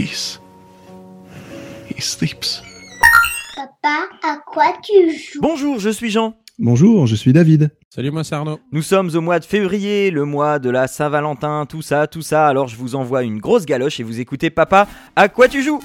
He's. He sleeps. Papa, à quoi tu joues? Bonjour, je suis Jean. Bonjour, je suis David. Salut, moi c'est Arnaud. Nous sommes au mois de février, le mois de la Saint-Valentin, tout ça, tout ça. Alors je vous envoie une grosse galoche et vous écoutez Papa, à quoi tu joues?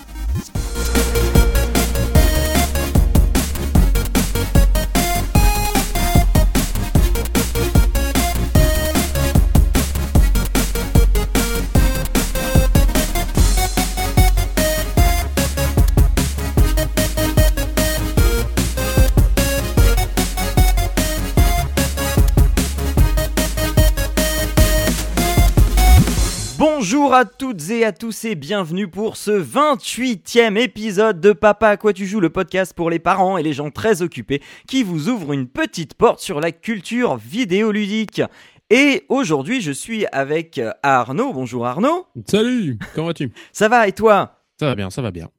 À toutes et à tous et bienvenue pour ce 28e épisode de Papa à quoi tu joues, le podcast pour les parents et les gens très occupés qui vous ouvre une petite porte sur la culture vidéoludique. Et aujourd'hui, je suis avec Arnaud. Bonjour Arnaud. Salut, comment vas-tu? Ça va et toi? Ça va bien, ça va bien.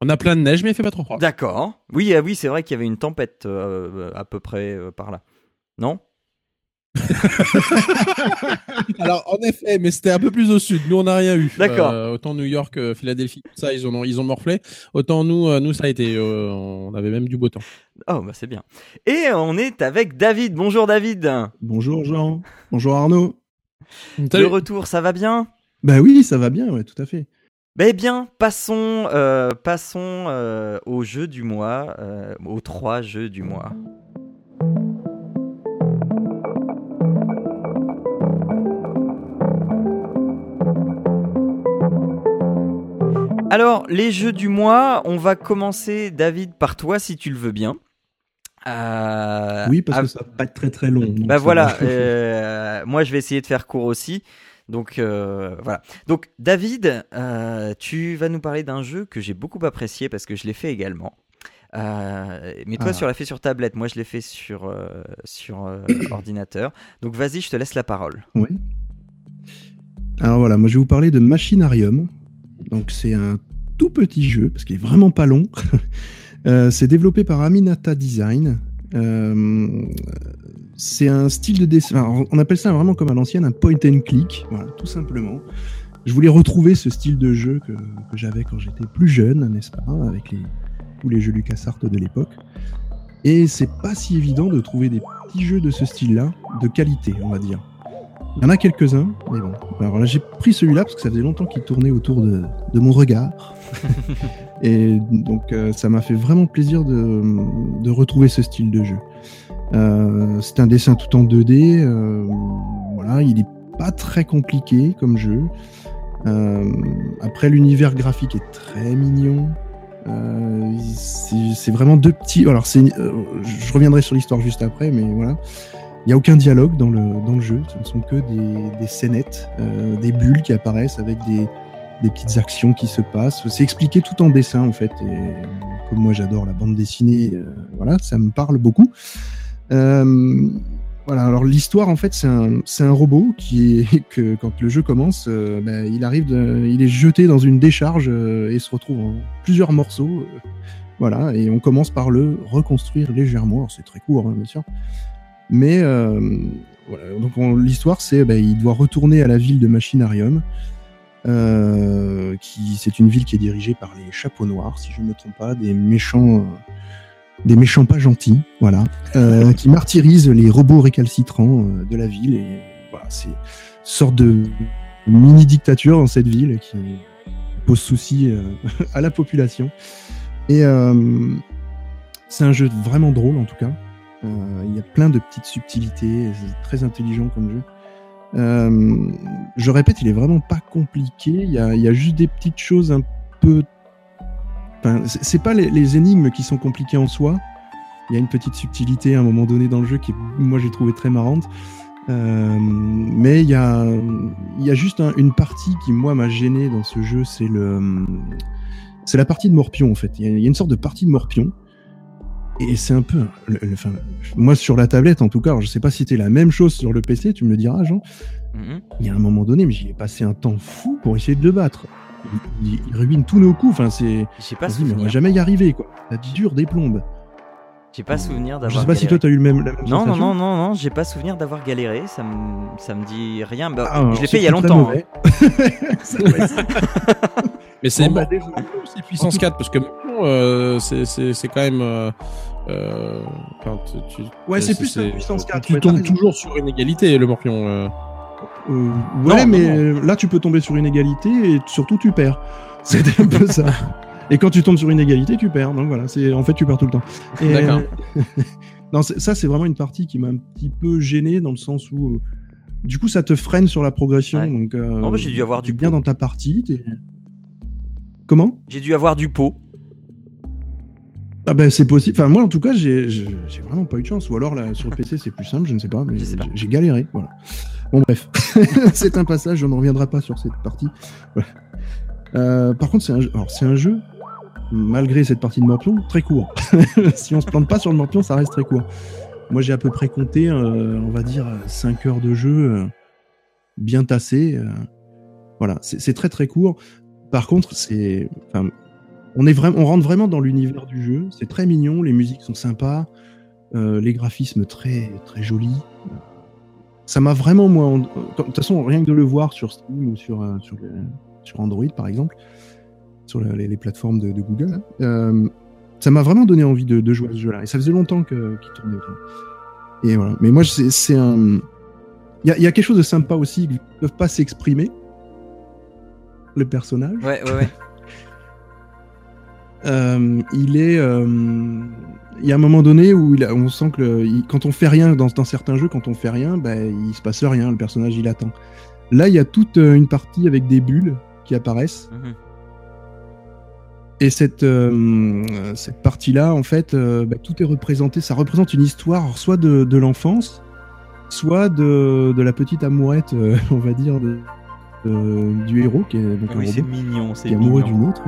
On a plein de neige, mais il fait pas trop froid. D'accord. Oui, ah oui, c'est vrai qu'il y avait une tempête euh, à peu près euh, par là. Non? Alors, en effet, mais c'était un peu plus au sud. Nous, on n'a rien eu. D'accord. Euh, autant New York, euh, Philadelphie, tout ça, ils ont, ils ont morflé. Autant nous, euh, nous, ça a été. euh, on avait même du beau temps. Oh, bah c'est bien. Et on est avec David. Bonjour David. Bonjour Jean. Bonjour Arnaud. Le retour, ça va bien? Bah oui, ça va bien, ouais, tout à fait. Eh bien, passons, euh, passons euh, au jeu du mois, euh, aux trois jeux du mois. Alors, les jeux du mois, on va commencer, David, par toi, si tu le veux bien. Euh, oui, parce que ça va pas être très très long. bah voilà, euh, moi je vais essayer de faire court aussi. Donc euh, voilà. Donc David, tu vas nous parler d'un jeu que j'ai beaucoup apprécié parce que je l'ai fait également. Mais toi, Ah. tu l'as fait sur tablette. Moi, je l'ai fait sur sur ordinateur. Donc vas-y, je te laisse la parole. Oui. Alors voilà, moi je vais vous parler de Machinarium. Donc c'est un tout petit jeu, parce qu'il est vraiment pas long. Euh, c'est développé par Aminata Design. Euh, c'est un style de dessin. on appelle ça vraiment comme à l'ancienne un point and click, tout simplement. Je voulais retrouver ce style de jeu que, j'avais quand j'étais plus jeune, n'est-ce pas, avec tous les jeux LucasArts de l'époque. Et c'est pas si évident de trouver des petits jeux de ce style-là, de qualité, on va dire. Il y en a quelques-uns, mais bon. Alors là, j'ai pris celui-là parce que ça faisait longtemps qu'il tournait autour de, de mon regard. Et donc, euh, ça m'a fait vraiment plaisir de, de retrouver ce style de jeu. Euh, c'est un dessin tout en 2D. euh, voilà, il est pas très compliqué comme jeu. Euh, après, l'univers graphique est très mignon. Euh, c'est vraiment deux petits. Alors, c'est, je reviendrai sur l'histoire juste après, mais voilà. Il n'y a aucun dialogue dans le, dans le jeu. Ce ne sont que des, des scénettes, euh, des bulles qui apparaissent avec des, des petites actions qui se passent. C'est expliqué tout en dessin, en fait. Et comme moi, j'adore la bande dessinée, euh, voilà, ça me parle beaucoup. Euh, voilà, alors l'histoire, en fait, c'est un, un robot qui que quand le jeu commence, euh, ben, il arrive, de- il est jeté dans une décharge euh, et se retrouve en plusieurs morceaux. euh, voilà, et on commence par le reconstruire légèrement. C'est très court, hein, bien sûr. Mais euh, voilà, donc on- l'histoire, c'est ben, il doit retourner à la ville de Machinarium. Euh, qui c'est une ville qui est dirigée par les chapeaux noirs, si je ne me trompe pas, des méchants, euh, des méchants pas gentils, voilà, euh, qui martyrisent les robots récalcitrants euh, de la ville. Et voilà, c'est une sorte de mini dictature dans cette ville qui pose souci euh, à la population. Et c'est un jeu vraiment drôle en tout cas. Euh, Il y a plein de petites subtilités, c'est très intelligent comme jeu. Euh, je répète, il est vraiment pas compliqué. Il y a, y a juste des petites choses un peu. Enfin, c'est pas les, énigmes qui sont compliquées en soi. Il y a une petite subtilité à un moment donné dans le jeu qui, moi, j'ai trouvé très marrante. Euh, mais il y a, y a juste un- une partie qui, moi, m'a gêné dans ce jeu. C'est le, c'est la partie de Morpion en fait. Il y a une sorte de partie de Morpion. Et c'est un peu, le- le- enfin, moi sur la tablette en tout cas, alors je sais pas si c'était la même chose sur le PC, tu me le diras, Jean. Mhm. Il y a un moment donné, mais j'y ai passé un temps fou pour essayer de le battre. Il, il- il ruine tous nos coups. Enfin, c'est. J'ai pas on se dit, mais on va jamais y arriver, quoi. Ça dure des plombes. J'ai pas souvenir Je d'avoir. sais pas si toi, t'as eu le même. La même Non, non, non, non, non, j'ai pas souvenir d'avoir galéré, ça me, ça me dit rien. Bah, Ah, je l'ai fait il y a longtemps. ça. Mais c'est Bon, bah, aussi puissance 4 parce que euh, c'est c'est c'est quand même. Euh, euh, tu- tu- Ouais, c'est plus la puissance 4, Tu ouais, t'as tombes toujours sur une égalité, le Morpion. euh. Euh, ouais, Non, mais là, tu peux tomber sur une égalité et surtout, tu perds. C'était un peu ça. Et quand tu tombes sur une égalité, tu perds. Donc voilà, c'est en fait, tu perds tout le temps. Et, D'accord. non, c'est- ça, c'est vraiment une partie qui m'a un petit peu gêné dans le sens où, euh, du coup, ça te freine sur la progression. Ouais. Donc, euh, Non, mais j'ai dû avoir du bien pot. dans ta partie. Comment? J'ai dû avoir du pot. Ah ben c'est possible. Enfin moi en tout cas j'ai vraiment pas eu de chance. Ou alors là sur le PC c'est plus simple, je ne sais pas. Mais j'ai- galéré. Voilà. Bon bref, c'est un passage. On ne reviendra pas sur cette partie. Voilà. Euh, par contre c'est un jeu. Alors un jeu malgré cette partie de Morpion très court. si on se plante pas sur le Morpion ça reste très court. Moi j'ai à peu près compté euh, on va dire 5 heures de jeu euh, bien tassé. euh. voilà c'est c'est très très court. Par contre c'est enfin on est vraiment, on rentre vraiment dans l'univers du jeu. C'est très mignon, les musiques sont sympas, euh, les graphismes très très jolis. Ça m'a vraiment moi, de toute façon rien que de le voir sur Steam ou sur euh, sur, sur Android par exemple, sur le- les, les plateformes de, de Google, hein, euh, ça m'a vraiment donné envie de, de jouer à ce jeu-là. Et ça faisait longtemps qu'il tournait autour. Et voilà. Mais moi c'est un, il y a, il y a quelque chose de sympa aussi, ils peuvent pas s'exprimer. Le personnage. Ouais, ouais, ouais. Euh, il est. euh, il y a un moment donné où il a- on sent que le- il- quand on fait rien dans, dans certains jeux, quand on fait rien, bah, il se passe rien. Le personnage il attend. Là, il y a toute euh, une partie avec des bulles qui apparaissent. Mhm. Et cette, euh, cette partie-là, en fait, bah, tout est représenté. Ça représente une histoire, soit de, de l'enfance, soit de, de la petite amourette, on va dire, de, du héros, qui est donc un Oui, c'est robot mignon, c'est qui est amoureux d'une autre.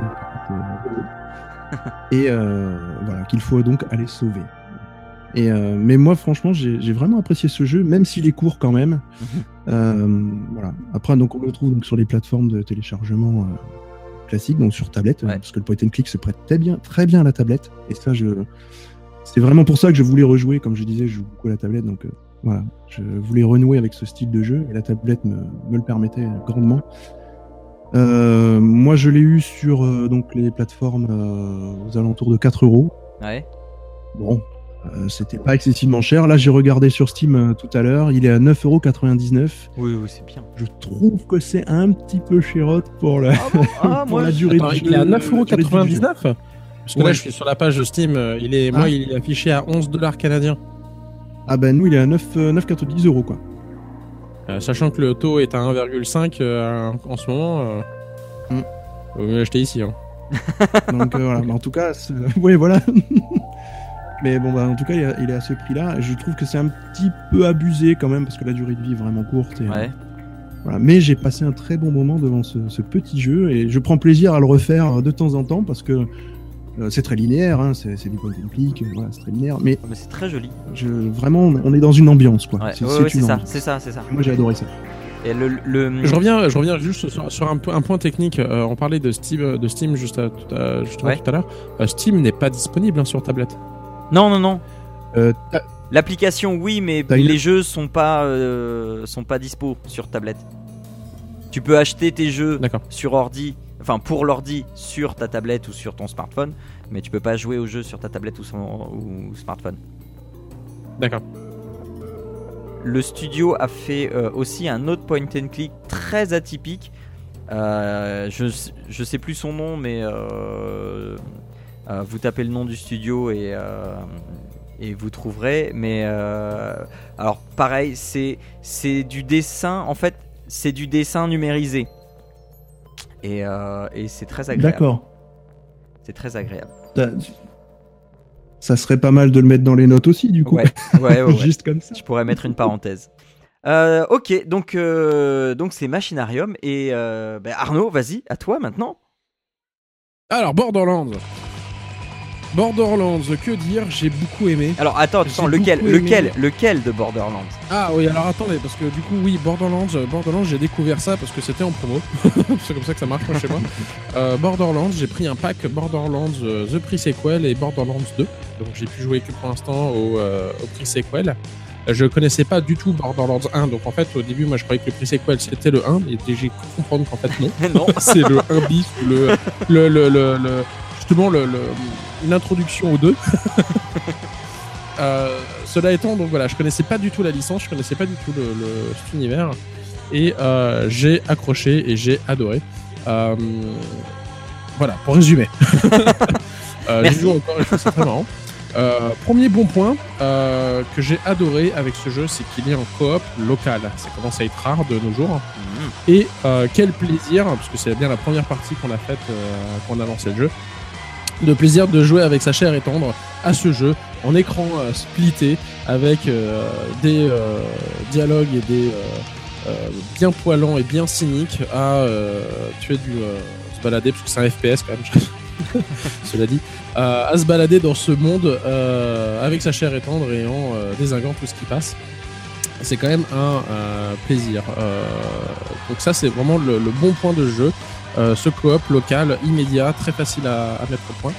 et euh, voilà, qu'il faut donc aller sauver. Et euh, mais moi, franchement, j'ai vraiment apprécié ce jeu, même s'il est court quand même. Mhm. Euh, voilà. Après, donc on le trouve donc sur les plateformes de téléchargement euh, classiques, donc sur tablette, Ouais. parce que le point and click se prête très bien, très bien à la tablette. Et ça, je, c'est vraiment pour ça que je voulais rejouer. Comme je disais, je joue beaucoup à la tablette, donc euh, voilà, je voulais renouer avec ce style de jeu et la tablette me, me le permettait grandement. Euh, moi, je l'ai eu sur euh, donc les plateformes euh, aux alentours de 4 euros. Ouais. Bon, euh, c'était pas excessivement cher. Là, j'ai regardé sur Steam euh, tout à l'heure, il est à 9,99€. Oui, oui, c'est bien. Je trouve que c'est un petit peu chérotte pour la, Ah, bon Ah, pour moi, la durée Attends, du il est à jeu, la durée du jeu. 9,99€ Parce que là, Ouais. je suis sur la page de Steam. Il est, moi, Ah. il est affiché à 11 dollars canadiens. Ah ben nous, il est à 9, euh, 9,90 euros quoi. Euh, sachant que le taux est à 1,5 euh, en ce moment. Euh... Mm. Vaut mieux l'acheter ici. Hein. Donc euh, voilà, Mais en tout cas, oui voilà. Mais bon, bah, en tout cas, il est à, il est à ce prix-là. Je trouve que c'est un petit peu abusé quand même parce que la durée de vie est vraiment courte. Et, Ouais. Voilà. Mais j'ai passé un très bon moment devant ce, ce petit jeu et je prends plaisir à le refaire de temps en temps parce que euh, c'est très linéaire, hein, c'est du point and click, euh, voilà, c'est très linéaire. Mais Mais c'est très joli. je, vraiment, on est dans une ambiance, quoi. Ouais, C'est ouais, ouais, ça, ambiance. c'est ça, c'est ça. Moi, j'ai adoré ça. Et le, le... Je reviens, je reviens juste sur, sur un, po- un point technique. Euh, on parlait de Steam, de Steam juste à, tout à- justement Ouais. tout à l'heure. Euh, Steam n'est pas disponible hein, sur tablette. Non, non, non. Euh, L'application, oui, mais les jeux sont pas, euh, sont pas dispo sur tablette. Tu peux acheter tes jeux sur ordi, enfin pour l'ordi sur ta tablette ou sur ton smartphone, mais tu peux pas jouer aux jeux sur ta tablette ou, son, ou smartphone. D'accord. Le studio a fait euh, aussi un autre point and click très atypique. Euh, je, je sais plus son nom, mais euh, vous tapez le nom du studio et, et vous trouverez. Mais alors pareil, c'est c'est du dessin. En fait, c'est du dessin numérisé. Et, euh, et c'est très agréable. D'accord. C'est très agréable. Ça serait pas mal de le mettre dans les notes aussi, du coup. Ouais, ouais, ouais. ouais. Juste comme ça. Je pourrais mettre une parenthèse. Euh, ok, donc euh, donc c'est Machinarium et euh, ben, Arnaud, vas-y, à toi maintenant. Alors Borderlands. Borderlands, que dire J'ai beaucoup aimé. Alors attends, attends, lequel, lequel, lequel de Borderlands? Ah oui, alors attendez, parce que du coup, oui, Borderlands, euh, Borderlands, j'ai découvert ça parce que c'était en promo. c'est comme ça que ça marche moi, chez moi. Euh, Borderlands, j'ai pris un pack Borderlands euh, The Pre-Sequel et Borderlands 2. Donc j'ai pu jouer que pour l'instant au, euh, au Pre-Sequel. Je connaissais pas du tout Borderlands 1, donc en fait au début moi je croyais que le pre-sequel c'était le 1, et j'ai cru comprendre qu'en fait non. non. c'est le 1 bis ou le, le, le, le, justement le, le- l'introduction au 2. Euh, cela étant, donc voilà, je connaissais pas du tout la licence, je connaissais pas du tout le, le- cet univers, et euh, j'ai accroché et j'ai adoré. Euh, voilà, pour résumer. euh, Merci. encore très marrant. Premier bon point que j'ai adoré avec ce jeu, c'est qu'il est en coop local. Ça commence à être rare de nos jours. Mhm. Et quel plaisir, parce que c'est bien la première partie qu'on a faite euh, quand on a lancé le jeu, de plaisir de jouer avec sa chair et tendre à ce jeu en écran euh, splitté avec euh, des euh, dialogues et des bien poilants et bien cyniques à tuer du se balader parce que c'est un FPS quand même. Cela dit, à se balader dans ce monde avec sa chair et tendre et en désinguant tout ce qui passe c'est quand même un plaisir. Donc ça, c'est vraiment le bon point de jeu. Euh, ce coop local, immédiat, très facile à, à mettre au point.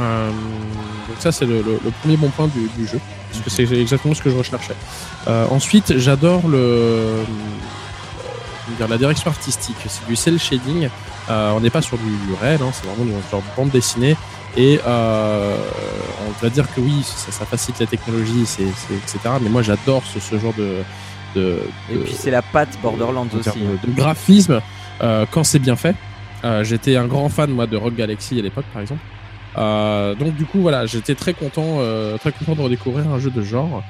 Euh, donc ça, c'est le, le- le premier bon point du, du jeu, parce que c'est exactement ce que je recherchais. Euh, ensuite, j'adore le comment dire, la direction artistique. C'est du cel shading. Euh, on n'est pas sur du, du réel, hein, c'est vraiment une genre de bande dessinée. Et euh, on va dire que oui, ça, ça facilite la technologie, etc. Mais moi, j'adore ce, ce genre de, de, Et de- puis c'est la patte Borderlands aussi. dire, de, de graphisme euh, quand c'est bien fait. Euh, j'étais un grand fan moi de Rock Galaxy à l'époque, par exemple. Euh, donc du coup voilà, j'étais très content, euh, très content de redécouvrir un jeu de genre.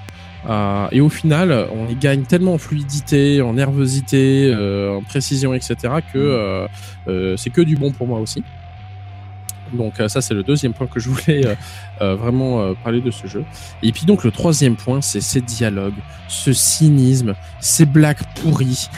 Euh, et au final, on y gagne tellement en fluidité, en nervosité, euh, en précision, etc. que euh, euh, c'est que du bon pour moi aussi. Donc euh, ça c'est le deuxième point que je voulais euh, euh, vraiment parler de ce jeu. Et puis donc le troisième point c'est ces dialogues, ce cynisme, ces blagues pourries,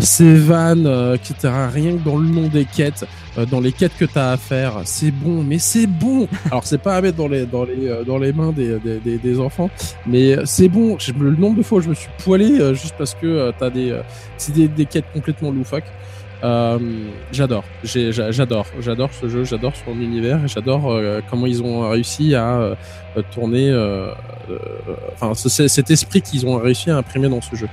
ces vannes, etc. Rien que dans le nom des quêtes, dans les quêtes que tu as à faire, c'est bon, mais c'est bon. Alors c'est pas à mettre dans les dans les dans les mains des des, des, enfants, mais c'est bon. Le nombre de fois où je me suis poilé juste parce que t'as des c'est des, des quêtes complètement loufoques. Euh, j'adore, j'adore, j'adore ce jeu, j'adore son univers j'adore euh, comment ils ont réussi à euh, tourner, enfin cet esprit qu'ils ont réussi à imprimer dans ce jeu.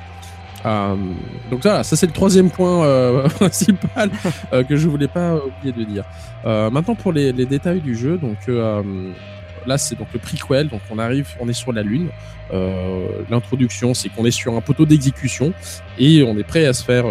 Donc voilà, ça c'est le troisième point principal que je voulais pas oublier de dire. Maintenant pour les, détails du jeu, donc là c'est donc le prequel, donc on arrive, on est sur la lune. L'introduction, c'est qu'on est sur un poteau d'exécution et on est prêt à se faire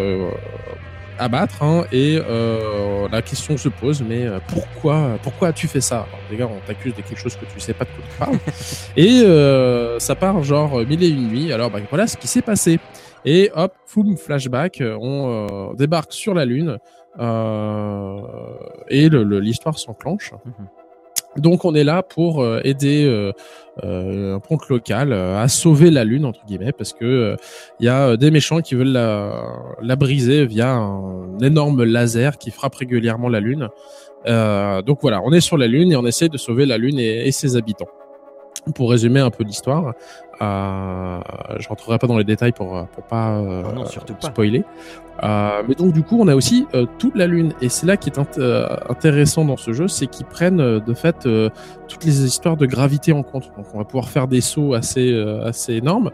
abattre. hein, et euh, la question se pose, mais euh, pourquoi, pourquoi as-tu fait ça? Alors, Les gars, on t'accuse de quelque chose que tu sais pas de quoi tu parles. et euh, ça part genre mille et une nuits. Alors bah, voilà ce qui s'est passé. Et hop, foum, flashback, euh, on euh, débarque sur la Lune euh, et le- le- l'histoire s'enclenche. Donc on est là pour euh, aider euh, euh, un ponte local à sauver la Lune entre guillemets parce que il y a des méchants qui veulent la, briser via un énorme laser qui frappe régulièrement la Lune. Donc voilà, on est sur la Lune et on essaie de sauver la Lune et ses habitants. Pour résumer un peu l'histoire, euh, je rentrerai pas dans les détails pour pour pas, euh, non, surtout pas. spoiler. Euh, mais donc du coup, on a aussi euh, toute la lune, et c'est là qui est int- euh, intéressant dans ce jeu, c'est qu'ils prennent euh, de fait euh, toutes les histoires de gravité en compte. Donc on va pouvoir faire des sauts assez euh, assez énormes.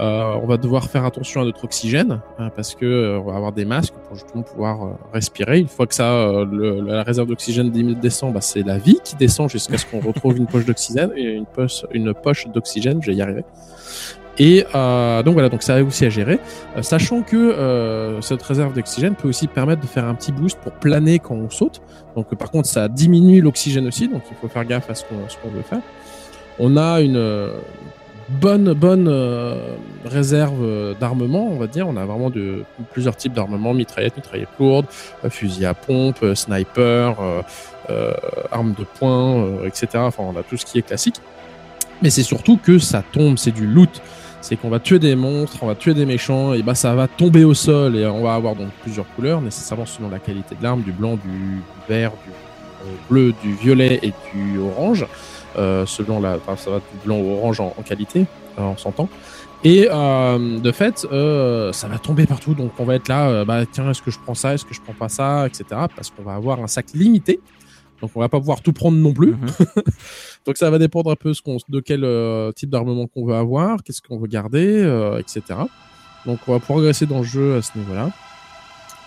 Euh, on va devoir faire attention à notre oxygène hein, parce que euh, on va avoir des masques pour justement pouvoir euh, respirer. Une fois que ça, euh, le- la réserve d'oxygène descend, bah, c'est la vie qui descend jusqu'à ce qu'on retrouve une poche d'oxygène et une poche une poche d'oxygène. Je vais y arriver. Et euh, donc voilà, donc ça a aussi à gérer, Euh, sachant que euh, cette réserve d'oxygène peut aussi permettre de faire un petit boost pour planer quand on saute. Donc par contre, ça diminue l'oxygène aussi, donc il faut faire gaffe à ce qu'on veut faire. On a une euh, bonne bonne euh, réserve d'armement, on va dire. On a vraiment de plusieurs types d'armement mitraillettes lourdes, euh, fusils à pompe, sniper, armes de poing, etc. Enfin, on a tout ce qui est classique. Mais c'est surtout que ça tombe, c'est du loot c'est qu'on va tuer des monstres, on va tuer des méchants, et bah ça va tomber au sol et on va avoir donc plusieurs couleurs, nécessairement selon la qualité de l'arme, du blanc, du vert, du bleu, du violet et du orange, euh, selon la, ça va du blanc au orange en, qualité, euh, on s'entend. Et euh, de fait, euh, ça va tomber partout, donc on va être là, bah tiens, est-ce que je prends ça, est-ce que je prends pas ça, etc. Parce qu'on va avoir un sac limité Donc on va pas pouvoir tout prendre non plus. Mhm. Donc ça va dépendre un peu ce qu'on, de quel euh, type d'armement qu'on veut avoir, qu'est-ce qu'on veut garder, euh, etc. Donc on va progresser dans le jeu à ce niveau-là.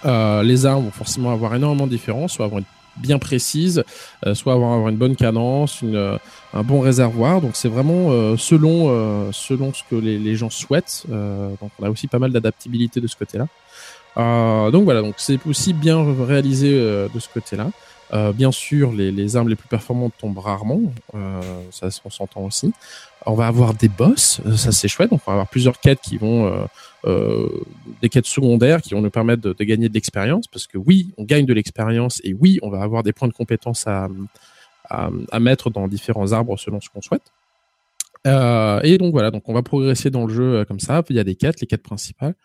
Euh, les armes vont forcément avoir énormément de différences, soit vont être bien précises, euh, soit vont avoir une bonne cadence, une, un bon réservoir. Donc c'est vraiment selon selon ce que les, les gens souhaitent. Donc on a aussi pas mal d'adaptabilité de ce côté-là. Donc voilà, donc c'est aussi bien réalisé de ce côté-là. Euh, bien sûr, les, les armes les plus performantes tombent rarement, euh, ça on s'entend aussi. On va avoir des boss, euh, ça c'est chouette. Donc on va avoir plusieurs quêtes qui vont, euh, euh, des quêtes secondaires qui vont nous permettre de, de gagner de l'expérience, parce que oui, on gagne de l'expérience et oui, on va avoir des points de compétence à, à, à mettre dans différents arbres selon ce qu'on souhaite. Euh, et donc voilà, donc on va progresser dans le jeu euh, comme ça. Il y a des quêtes, les quêtes principales,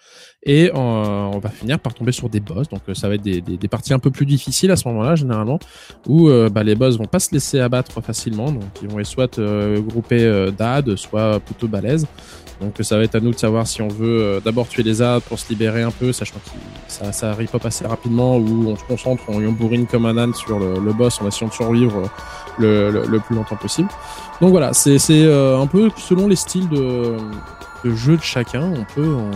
et euh, on va finir par tomber sur des boss. Donc euh, ça va être des, des, des parties un peu plus difficiles à ce moment-là généralement, où bah, les boss vont pas se laisser abattre facilement. Donc ils vont être soit euh, groupés d'ad, soit plutôt balèzes. Donc ça va être à nous de savoir si on veut d'abord tuer les ad pour se libérer un peu, sachant que ça, ça pas assez rapidement, ou on se concentre, on, on bourrine comme un âne sur le, le boss en essayant de survivre le, le plus longtemps possible. Donc voilà, c'est c'est, euh, un peu selon les styles de, de jeu de chacun, on peut on,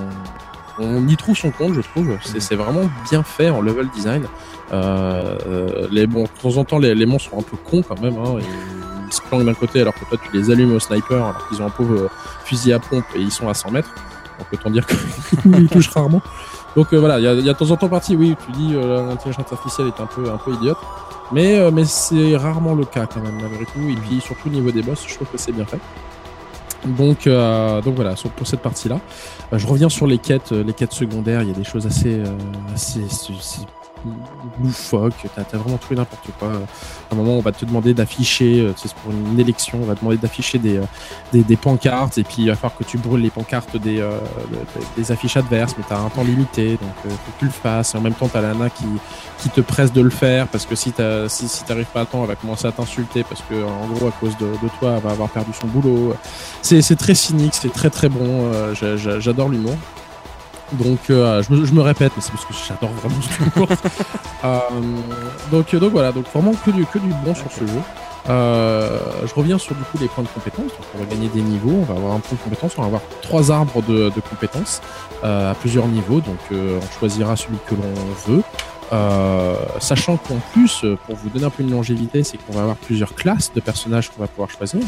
on y trouve son compte, je trouve. C'est c'est vraiment bien fait en level design. Euh, euh, les bon, de temps en temps, les, les monstres sont un peu cons quand même. Hein, ils, se planquent d'un côté alors que toi tu les allumes au sniper alors qu'ils ont un pauvre euh, fusil à pompe et ils sont à 100 mètres. Donc autant dire qu'ils touchent rarement. Donc euh, voilà, il y a, il y a de temps en temps partie, oui, tu dis euh, l'intelligence artificielle est un peu un peu idiote. Mais, euh, mais c'est rarement le cas quand même malgré tout. Et puis surtout au niveau des boss, je trouve que c'est bien fait. Donc, euh, donc voilà, pour cette partie-là. Euh, je reviens sur les quêtes, euh, les quêtes secondaires. Il y a des choses assez, euh, assez, loufoques. T'as as vraiment tout et n'importe quoi. À un moment, on va te demander d'afficher, euh, c'est pour une élection, on va te demander d'afficher des, euh, des, des pancartes et puis il va falloir que tu brûles les pancartes des, euh, des, affiches adverses, mais t'as un temps limité, donc faut que tu le fasses. Et en même temps, t'as la nana qui, qui te presse de le faire parce que si t'as si, t'arrives pas à temps, elle va commencer à t'insulter parce que en gros à cause de, toi, elle va avoir perdu son boulot. C'est très cynique, c'est très très bon. j'a- j'a- J'adore l'humour. Donc euh, je, me, je me répète, mais c'est parce que j'adore vraiment ce humour. Euh, donc donc voilà, donc vraiment que du que du bon sur ce jeu. Euh, je reviens sur du coup les points de compétences. Donc on va gagner des niveaux, on va avoir un point de compétence, on va avoir trois arbres de, de compétences euh, à plusieurs niveaux. Donc euh, on choisira celui que l'on veut. Euh, sachant qu'en plus, euh, pour vous donner un peu une longévité, c'est qu'on va avoir plusieurs classes de personnages qu'on va pouvoir choisir.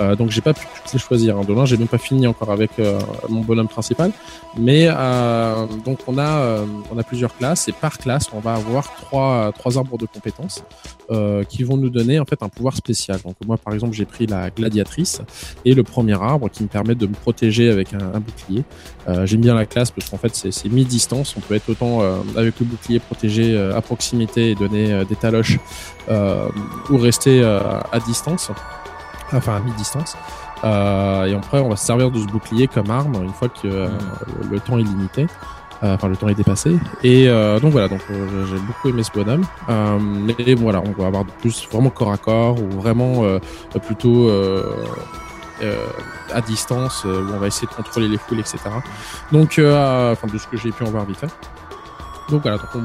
Euh, donc j'ai pas pu toutes les choisir. Hein. Demain, j'ai même pas fini encore avec euh, mon bonhomme principal. Mais euh, donc on a on a plusieurs classes et par classe, on va avoir trois trois arbres de compétences qui vont nous donner en fait un pouvoir spécial. Donc moi, par exemple, j'ai pris la gladiatrice et le premier arbre qui me permet de me protéger avec un, un bouclier. J'aime bien la classe parce qu'en fait c'est mi-distance. On peut être autant avec le bouclier protégé à proximité et donner des taloches ou rester à distance, enfin à mi-distance. Euh, et après on va se servir de ce bouclier comme arme une fois que euh, le, le temps est limité. Euh, Enfin, le temps est dépassé. Et euh, donc voilà, donc euh, j'ai beaucoup aimé ce bonhomme. Euh, mais voilà, on va avoir de plus vraiment corps à corps ou vraiment euh, plutôt euh, euh, à distance où on va essayer de contrôler les foules, etc. Donc, euh, enfin, de ce que j'ai pu en voir vite fait. Donc voilà, donc on-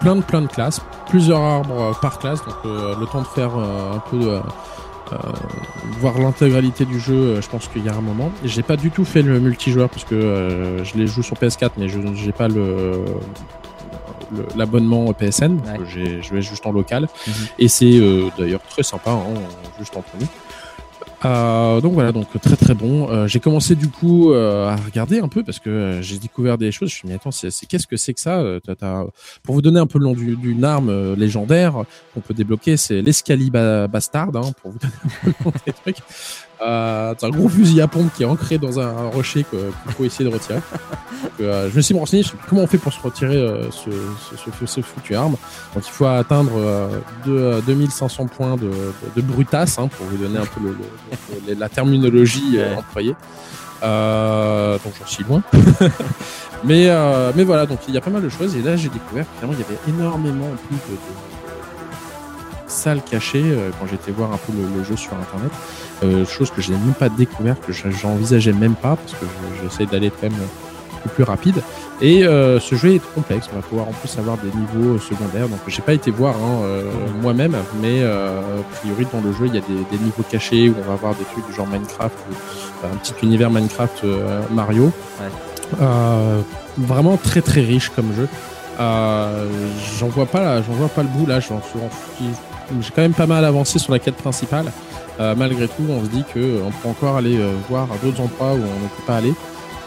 plein de plein de classes, plusieurs arbres par classe, donc euh, le temps de faire un peu euh, voir l'intégralité du jeu, euh, je pense qu'il y a un moment. J'ai pas du tout fait le multijoueur parce que euh, je les joue sur PS4, mais je j'ai pas le l'abonnement PSN, Ouais. euh, j'ai- je vais juste en local Mhm. et c'est euh, d'ailleurs très sympa, hein, juste entre nous. Euh, donc voilà, donc très très bon. Euh, j'ai commencé du coup euh, à regarder un peu parce que euh, j'ai découvert des choses. Je me suis dit mais attends, c'est qu'est-ce que c'est que ça Euh, Pour vous donner un peu le nom du- d'une arme légendaire qu'on peut débloquer, c'est l'escaliba bastard. Hein, pour vous donner un peu le nom des trucs. Euh, c'est un gros fusil à pompe qui est ancré dans un, un rocher qu'il faut essayer de retirer. Donc, euh, je me suis renseigné sur comment on fait pour se retirer euh, ce, ce, ce, foutu arme. Donc il faut atteindre euh, deux- 2500 points de, de, de brutasse, hein, pour vous donner un peu le, le- le- la terminologie employée. Donc j'en suis loin. mais, mais voilà, donc il y a pas mal de choses. Et là j'ai découvert que finalement il y avait énormément en plus de, de- de salles cachées quand j'étais voir un peu le jeu sur internet. Euh, chose que je n'ai même pas découvert, que je- j'envisageais même pas, parce que je- j'essaie d'aller quand même beaucoup plus rapide. Et euh, ce jeu est complexe. On va pouvoir en plus avoir des niveaux secondaires. Donc j'ai pas été voir hein, euh, moi-même, mais euh, a priori dans le jeu il y a des, des, niveaux cachés où on va avoir des trucs du genre Minecraft, ou, un petit univers Minecraft euh, Mario. Ouais. Euh, vraiment très très riche comme jeu. Euh, j'en vois pas là, j'en vois pas le bout là. J'en suis j'ai quand même pas mal avancé sur la quête principale. Euh, malgré tout, on se dit que on peut encore aller euh, voir à d'autres endroits où on ne peut pas aller.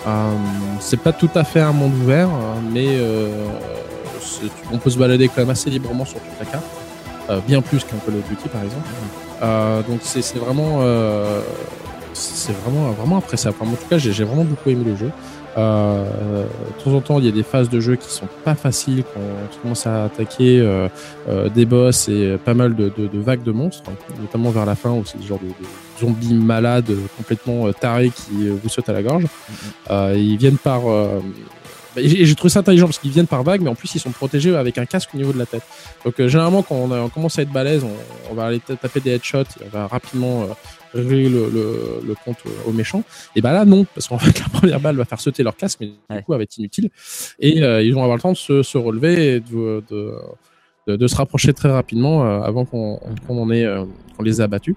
Euh, c'est pas tout à fait un monde ouvert, mais euh, on peut se balader quand même assez librement sur toute la carte, euh, bien plus qu'un Call of Duty par exemple. Euh, donc c'est vraiment, euh, c'est vraiment vraiment appréciable. En tout cas, j'ai vraiment beaucoup aimé le jeu. Euh, de temps en temps, il y a des phases de jeu qui sont pas faciles quand on commence à attaquer euh, euh, des boss et pas mal de, de, de, vagues de monstres, notamment vers la fin où c'est des genres de, de zombies malades complètement euh, tarés qui euh, vous sautent à la gorge. Euh, ils viennent par et j'ai trouvé ça intelligent parce qu'ils viennent par vagues, mais en plus ils sont protégés avec un casque au niveau de la tête. Donc euh, généralement quand on, a, on, commence à être balèze, on, on, va aller taper des headshots, et on va rapidement euh, le, le, le, compte aux méchants. Et bah là non, parce qu'en fait la première balle va faire sauter leur casque, mais du coup elle va être inutile. Et euh, ils vont avoir le temps de se, se relever et de, de, de, de, se rapprocher très rapidement euh, avant qu'on qu en ait, qu'on les ait abattus.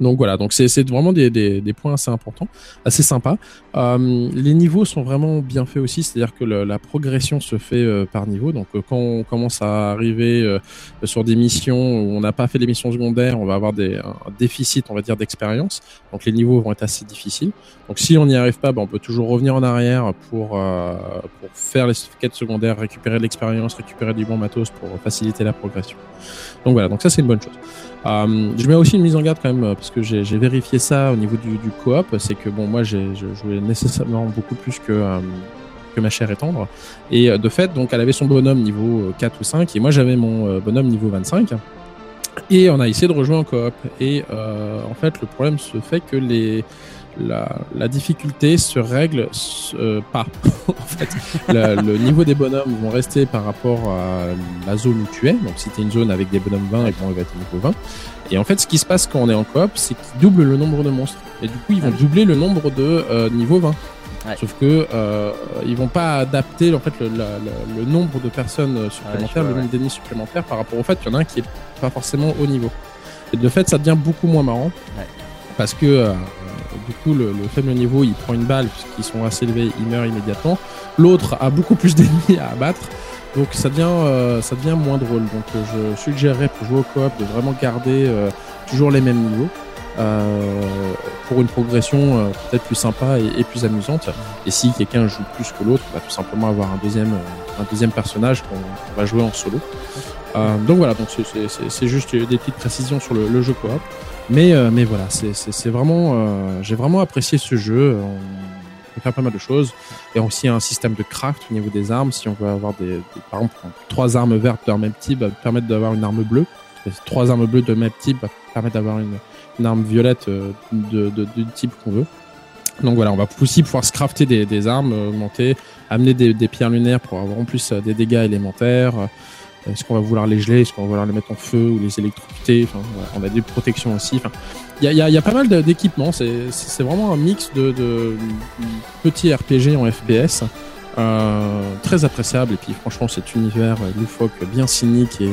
Donc voilà, donc c'est vraiment des, des, des, points assez importants, assez sympas. Euh, les niveaux sont vraiment bien faits aussi, c'est-à-dire que le, la progression se fait euh, par niveau. Donc euh, quand on commence à arriver euh, sur des missions où on n'a pas fait les missions secondaires, on va avoir des, un déficit, on va dire, d'expérience. Donc les niveaux vont être assez difficiles. Donc si on n'y arrive pas, ben, on peut toujours revenir en arrière pour, euh, pour faire les quêtes secondaires, récupérer de l'expérience, récupérer du bon matos pour faciliter la progression. Donc voilà, donc ça c'est une bonne chose. Euh, je mets aussi une mise en garde quand même parce que j'ai vérifié ça au niveau du, du coop. C'est que bon, moi j'ai joué nécessairement beaucoup plus que euh, que ma chère et tendre. Et euh, de fait, donc elle avait son bonhomme niveau 4 ou 5 et moi j'avais mon euh, bonhomme niveau 25. Et on a essayé de rejouer en coop. Et euh, en fait, le problème se fait que les la, la, difficulté se règle euh, pas. en fait, le niveau des bonhommes vont rester par rapport à la zone où tu es. Donc, si tu es une zone avec des bonhommes 20, et bon, il va être niveau 20. Et en fait, ce qui se passe quand on est en coop, c'est qu'ils doublent le nombre de monstres. Et du coup, ils vont doubler le nombre de euh, niveau 20. Ouais. Sauf que euh, ils vont pas adapter en fait le, le, le nombre de personnes supplémentaires, ouais, le nombre d'ennemis supplémentaires par rapport au fait qu'il y en a un qui est pas forcément au niveau. Et de fait, ça devient beaucoup moins marrant parce que euh, du coup le, le, faible niveau il prend une balle puisqu'ils sont assez élevés il meurt immédiatement. L'autre a beaucoup plus d'ennemis à abattre. Donc ça devient euh, ça devient moins drôle. Donc euh, je suggérerais pour jouer au coop de vraiment garder euh, toujours les mêmes niveaux pour une progression peut-être plus sympa et, plus amusante. Et si quelqu'un joue plus que l'autre bah, tout simplement avoir un deuxième personnage qu'on va jouer en solo. Donc voilà c'est juste des petites précisions sur le, le jeu coop mais, euh, mais voilà, c'est vraiment, euh, j'ai vraiment apprécié ce jeu. On peut faire pas mal de choses. A aussi un système de craft au niveau des armes. Si on veut avoir des, par exemple, trois armes vertes d'un même type, va permettre d'avoir une arme bleue. Trois armes bleues de même type va permettre d'avoir une, une, arme violette euh, de, de, du type qu'on veut. Donc voilà, on va aussi pouvoir se crafter des, des armes, monter, amener des, des, pierres lunaires pour avoir en plus des dégâts élémentaires. Est-ce qu'on va vouloir les geler? Est-ce qu'on va vouloir les mettre en feu ou les électrocuter? Enfin, On a des protections aussi. Enfin, il y a, y, y a, pas mal d'équipements. C'est vraiment un mix de, de, petits RPG en FPS. Euh, très appréciable. Et puis franchement, cet univers loufoque, bien cynique et,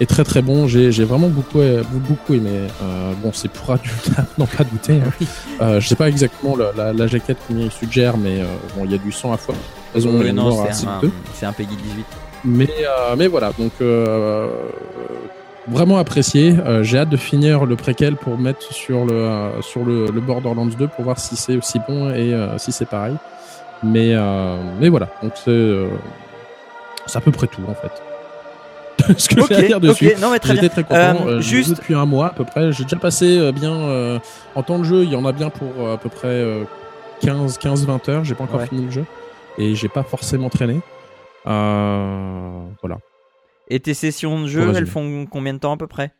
est très très bon. J'ai vraiment beaucoup, beaucoup aimé. Euh, bon, c'est pour adulte, non pas douter. Hein. Euh, je sais pas exactement la, la, la jaquette combien il suggère, mais euh, bon, il y a du sang à fois. C'est un, un Peggy 18. Mais, euh, mais voilà, donc euh, vraiment apprécié. Euh, J'ai hâte de finir le préquel pour mettre sur le, euh, sur le, le Borderlands 2 pour voir si c'est aussi bon et euh, si c'est pareil. Mais, euh, mais voilà, donc c'est à peu près tout en fait. ce que okay, j'ai à dire dessus. Okay. Non, mais très J'étais très content. Euh, juste depuis un mois à peu près. J'ai déjà passé bien euh, en temps de jeu. Il y en a bien pour à peu près 15, 15, 20 heures. J'ai pas encore ouais. fini le jeu et j'ai pas forcément traîné. Euh, voilà. Et tes sessions de jeu, elles font combien de temps à peu près?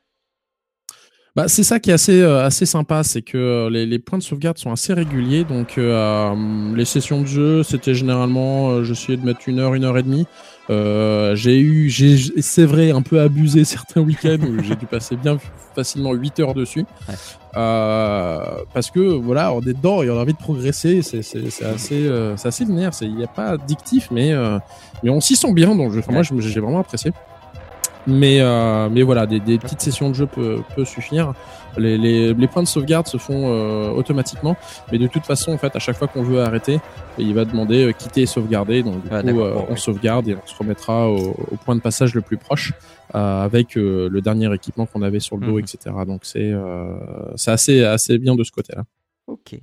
Bah, c'est ça qui est assez, euh, assez sympa, c'est que euh, les, les points de sauvegarde sont assez réguliers. Donc, euh, les sessions de jeu, c'était généralement, j'essayais de mettre une heure, une heure et demie. Euh, j'ai eu, j'ai, c'est vrai, un peu abusé certains week-ends où j'ai dû passer bien facilement 8 heures dessus. Ouais. Euh, parce que voilà, on est dedans et on a envie de progresser. C'est, c'est, c'est assez, euh, c'est assez linéaire. C'est, il n'y a pas addictif, mais, euh, mais on s'y sent bien dans le jeu. Enfin, moi, je- j'ai vraiment apprécié. Mais, euh, mais voilà, des, des petites sessions de jeu peut, peut suffire. Les, les, les points de sauvegarde se font euh, automatiquement, mais de toute façon, en fait, à chaque fois qu'on veut arrêter, il va demander euh, quitter et sauvegarder. Donc du Ah, coup, euh, on ouais. sauvegarde et on se remettra au, au point de passage le plus proche avec le dernier équipement qu'on avait sur le dos, Mhm. etc. Donc c'est c'est assez assez bien de ce côté-là. Ok.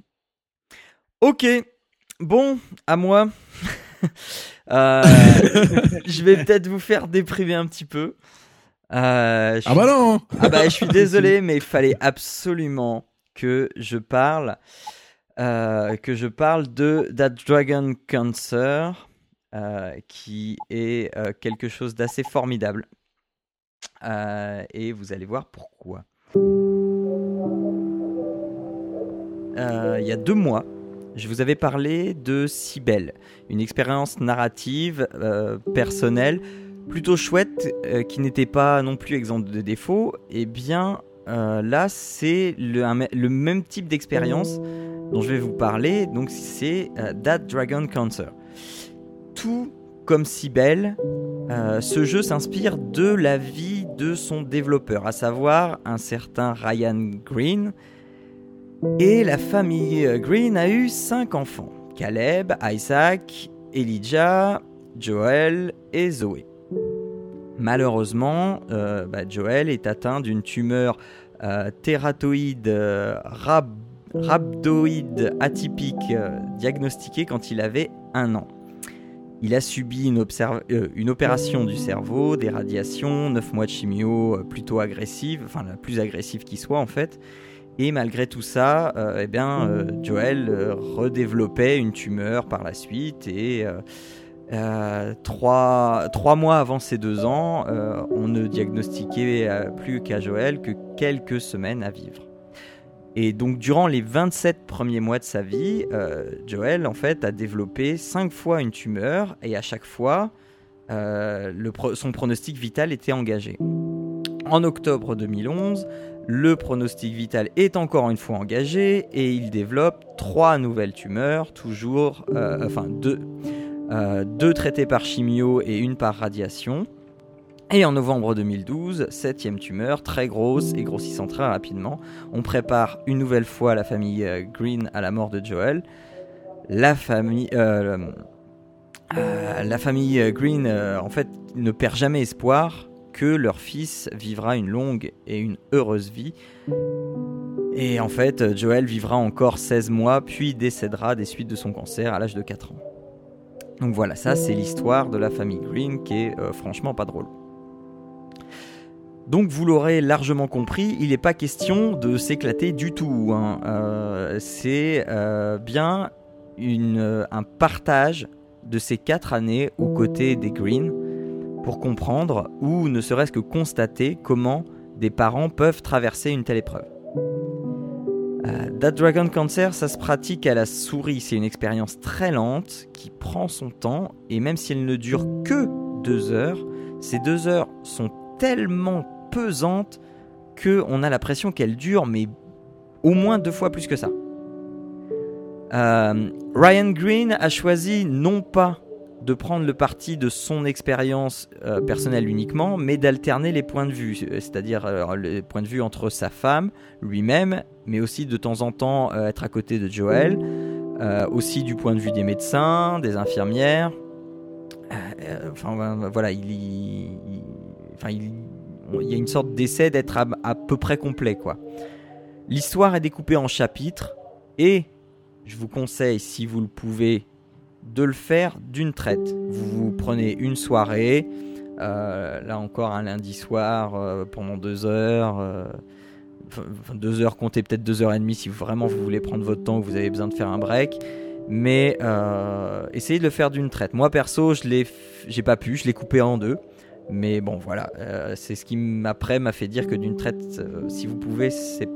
Ok. Bon, à moi. Je vais peut-être vous faire déprimer un petit peu. Euh, je Ah bah non Ah bah, je suis désolé, mais il fallait absolument que je parle, euh, que je parle de That Dragon Cancer, euh, qui est quelque chose d'assez formidable. Et vous allez voir pourquoi. Il y a deux mois, je vous avais parlé de Cybelle, une expérience narrative personnelle plutôt chouette, euh, qui n'était pas non plus exempte de défauts, et bien euh, là c'est le, même type d'expérience dont je vais vous parler, donc c'est euh, That Dragon Cancer. Tout comme Cybelle, ce jeu s'inspire de la vie de son développeur, à savoir un certain Ryan Green. Et la famille Green a eu cinq enfants Caleb, Isaac, Elijah, Joel et Zoé. Malheureusement, euh, bah, Joel est atteint d'une tumeur euh, euh, rhabdoïde atypique euh, diagnostiquée quand il avait un an. Il a subi une, opération du cerveau, des radiations, 9 mois de chimio plutôt agressive, enfin la plus agressive qui soit en fait. Et malgré tout ça, eh bien, Joel redéveloppait une tumeur par la suite et euh, trois, trois mois avant ses deux ans, euh, on ne diagnostiquait euh, plus qu'à Joël que quelques semaines à vivre. Et donc durant les 27 premiers mois de sa vie, Joël en fait a développé 5 fois une tumeur et à chaque fois, son pronostic vital était engagé. En octobre 2011, le pronostic vital est encore une fois engagé et il développe trois nouvelles tumeurs, toujours, enfin deux, deux traitées par chimio et une par radiation. Et en novembre 2012, septième tumeur, très grosse et grossissant très rapidement. On prépare une nouvelle fois la famille euh, Green à la mort de Joel. La famille, euh, euh, euh, Green, euh, en fait, ne perd jamais espoir que leur fils vivra une longue et une heureuse vie. Et en fait, euh, Joel vivra encore 16 mois, puis décédera des suites de son cancer à l'âge de 4 ans. Donc voilà, ça c'est l'histoire de la famille Green qui est euh, franchement pas drôle. Donc vous l'aurez largement compris, il n'est pas question de s'éclater du tout. hein. Euh, c'est euh, bien un partage de ces quatre années aux côtés des Green pour comprendre ou ne serait-ce que constater comment des parents peuvent traverser une telle épreuve. Euh, That Dragon Cancer, ça se pratique à la souris. C'est une expérience très lente qui prend son temps et même si elle ne dure que deux heures, ces deux heures sont tellement pesantes que on a l'impression qu'elles durent mais au moins deux fois plus que ça. Euh, Ryan Green a choisi non pas de prendre le parti de son expérience euh, personnelle uniquement, mais d'alterner les points de vue, c'est-à-dire euh, les points de vue entre sa femme, lui-même, mais aussi de temps en temps euh, être à côté de euh, aussi du point de vue des médecins, des infirmières. Enfin voilà, il y a une sorte d'essai d'être à, à peu près complet, quoi. L'histoire est découpée en chapitres et je vous conseille, si vous le pouvez, de le faire d'une traite. Vous vous prenez une soirée, euh, là encore un lundi soir euh, pendant deux heures. euh, deux heures, comptez peut-être deux heures et demie si vraiment vous voulez prendre votre temps ou vous avez besoin de faire un break. Mais essayez de le faire d'une traite. Moi perso, je l'ai, j'ai pas pu, je l'ai coupé en deux. Mais bon, voilà, c'est ce qui après m'a fait dire que d'une traite, si vous pouvez, c'est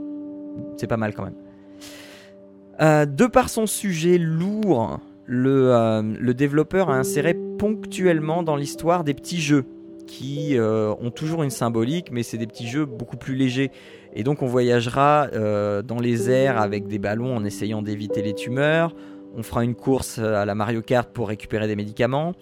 pas mal quand même. De par son sujet lourd, le, euh, le développeur a inséré ponctuellement dans l'histoire des petits jeux qui euh, ont toujours une symbolique, mais c'est des petits jeux beaucoup plus légers. Et donc on voyagera euh, dans les airs avec des ballons en essayant d'éviter les tumeurs. On fera une course à la Mario Kart pour récupérer des médicaments.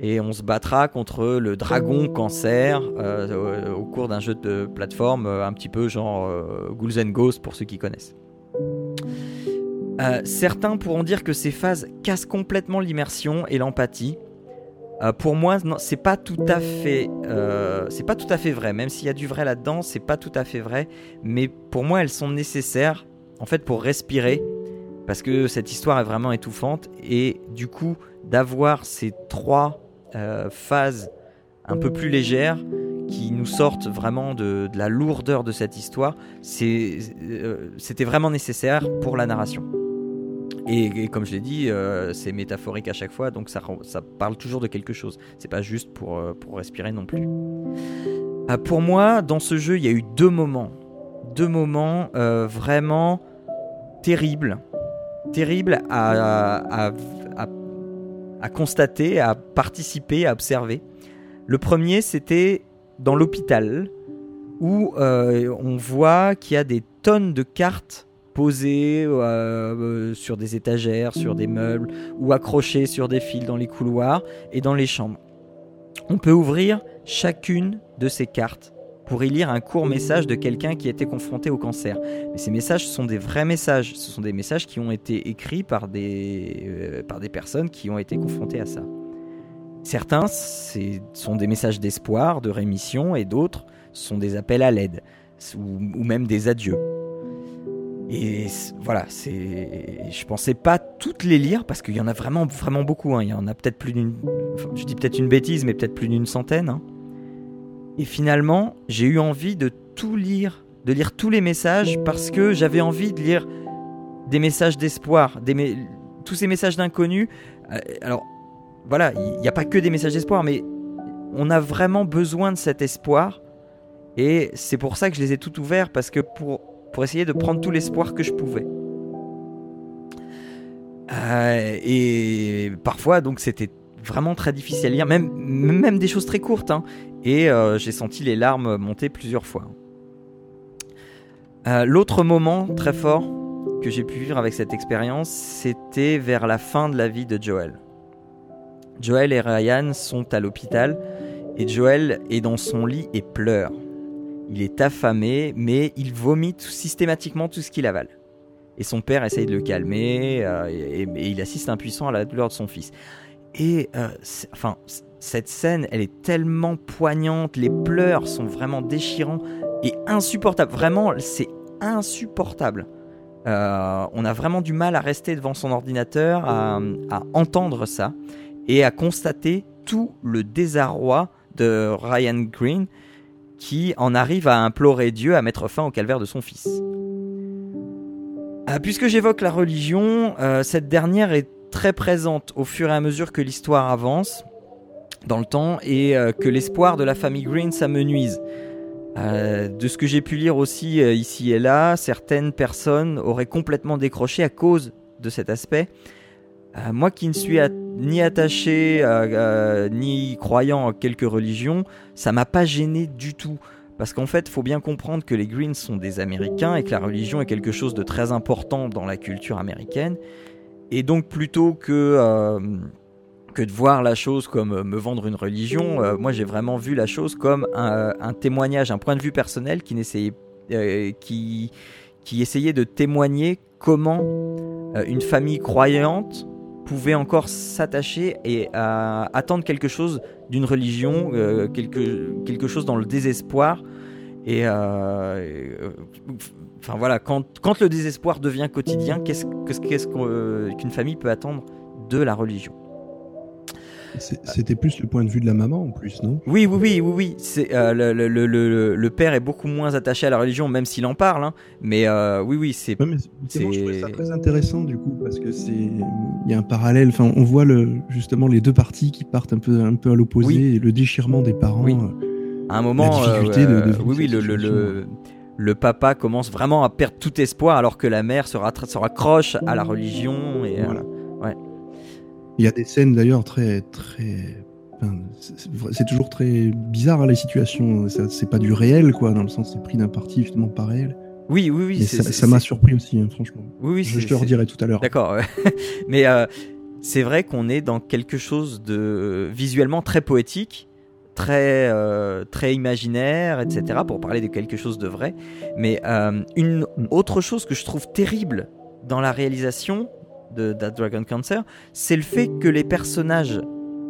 Et on se battra contre le dragon cancer au, cours d'un jeu de plateforme un petit peu genre Ghouls and Ghosts pour ceux qui connaissent. Euh, certains pourront dire que ces phases cassent complètement l'immersion et l'empathie. Euh, pour moi, c'est pas tout à fait, euh, c'est pas tout à fait vrai. Même s'il y a du vrai là-dedans, c'est pas tout à fait vrai. Mais pour moi, elles sont nécessaires, en fait, pour respirer, parce que cette histoire est vraiment étouffante. Et du coup, d'avoir ces trois phases un peu plus légères qui nous sortent vraiment de, la lourdeur de cette histoire, c'était vraiment nécessaire pour la narration. Et, comme je l'ai dit, euh, c'est métaphorique à chaque fois, donc ça, parle toujours de quelque chose. C'est pas juste pour, euh, respirer non plus. Euh, pour moi, dans ce jeu, il y a eu deux moments. Deux moments euh, vraiment terribles. Terribles à, constater, à participer, à observer. Le premier, c'était dans l'hôpital, où on voit qu'il y a des tonnes de cartes posées euh, euh, sur des étagères, sur des meubles, ou accrochées sur des fils dans les couloirs et dans les chambres. On peut ouvrir chacune de ces cartes pour y lire un court message de quelqu'un qui été confronté au cancer. Mais ces messages sont des vrais messages. Ce sont des messages qui ont été écrits par des, euh, par des personnes qui ont été confrontées à ça. Certains sont des messages d'espoir, de rémission, et d'autres sont des appels à l'aide, ou même des adieux. Et voilà, c'est. Je pensais pas toutes les lire parce qu'il y en a vraiment, vraiment beaucoup. hein. Il y en a peut-être plus d'une. je dis peut-être une bêtise, mais peut-être plus d'une centaine. hein. Et finalement, j'ai eu envie de tout lire, de lire tous les messages parce que j'avais envie de lire des messages d'espoir, des tous ces messages d'inconnus. Euh, alors, voilà, il n'y a pas que des messages d'espoir, mais on a vraiment besoin de cet espoir. Et c'est pour ça que je les ai tout ouverts, parce que pour, pour essayer de prendre tout l'espoir que je pouvais. Euh, et parfois, donc, c'était vraiment très difficile à lire, même, des choses très courtes. hein. Et euh, j'ai senti les larmes monter plusieurs fois. Euh, L'autre moment très fort que j'ai pu vivre avec cette expérience, c'était vers la fin de la vie de Joel. Joel et Ryan sont à l'hôpital et Joel est dans son lit et pleure. Il est affamé, mais il vomit systématiquement tout ce qu'il avale. Et son père essaye de le calmer, euh, et, il assiste impuissant à la douleur de son fils. Et euh, enfin, cette scène, elle est tellement poignante, les pleurs sont vraiment déchirants et insupportables. Vraiment, c'est insupportable. Euh, on a vraiment du mal à rester devant son ordinateur, à entendre ça et à constater tout le désarroi de Ryan Green qui en arrive à implorer Dieu à mettre fin au calvaire de son fils. Euh, puisque j'évoque la religion, euh, cette dernière est très présente au fur et à mesure que l'histoire avance dans le temps et euh, que l'espoir de la famille Green s'amenuise. Euh, de ce que j'ai pu lire aussi ici et là, certaines personnes auraient complètement décroché à cause de cet aspect. Euh, moi qui ne suis ni attaché euh, euh, ni croyant en quelque religion, ça m'a pas gêné du tout. Parce qu'en fait, il faut bien comprendre que les Greens sont des Américains et que la religion est quelque chose de très important dans la culture américaine. Et donc plutôt que, que de voir la chose comme me vendre une religion, moi j'ai vraiment vu la chose comme un, témoignage, un point de vue personnel qui, n'essayait, euh, qui, qui essayait de témoigner comment une famille croyante pouvait encore s'attacher et à attendre quelque chose d'une religion, euh, quelque, chose dans le désespoir. Et euh, euh, enfin voilà, quand, quand le désespoir devient quotidien, qu'est-ce euh, qu'une famille peut attendre de la religion? C'était plus le point de vue de la maman en plus, non? Oui, oui, oui, oui, oui. C'est euh, le, le, le, le- le père est beaucoup moins attaché à la religion, même s'il en parle. hein. Mais euh, oui, oui, c'est Ouais, c'est- je trouvais ça très intéressant du coup parce que c'est il y a un parallèle. Enfin, on voit le justement les deux parties qui partent un peu un peu à l'opposé Oui. et le déchirement des parents. Oui. euh, à un moment. difficulté de- oui, oui, le, le, papa commence vraiment à perdre tout espoir, alors que la mère se, raccroche à la religion et euh, Voilà. Il y a des scènes d'ailleurs très très. enfin, c'est- toujours très bizarre hein, les situations. Ça- C'est pas du réel quoi, dans le sens c'est pris d'un parti justement pas réel. Oui, oui, oui. Ça m'a surpris aussi, hein, franchement. Oui, oui, Je, je te redirai tout à l'heure. D'accord, mais euh, c'est vrai qu'on est dans quelque chose de visuellement très poétique, très euh, très imaginaire, etc. Pour parler de quelque chose de vrai. Mais euh, une autre chose que je trouve terrible dans la réalisation de That Dragon Cancer, c'est le fait que les personnages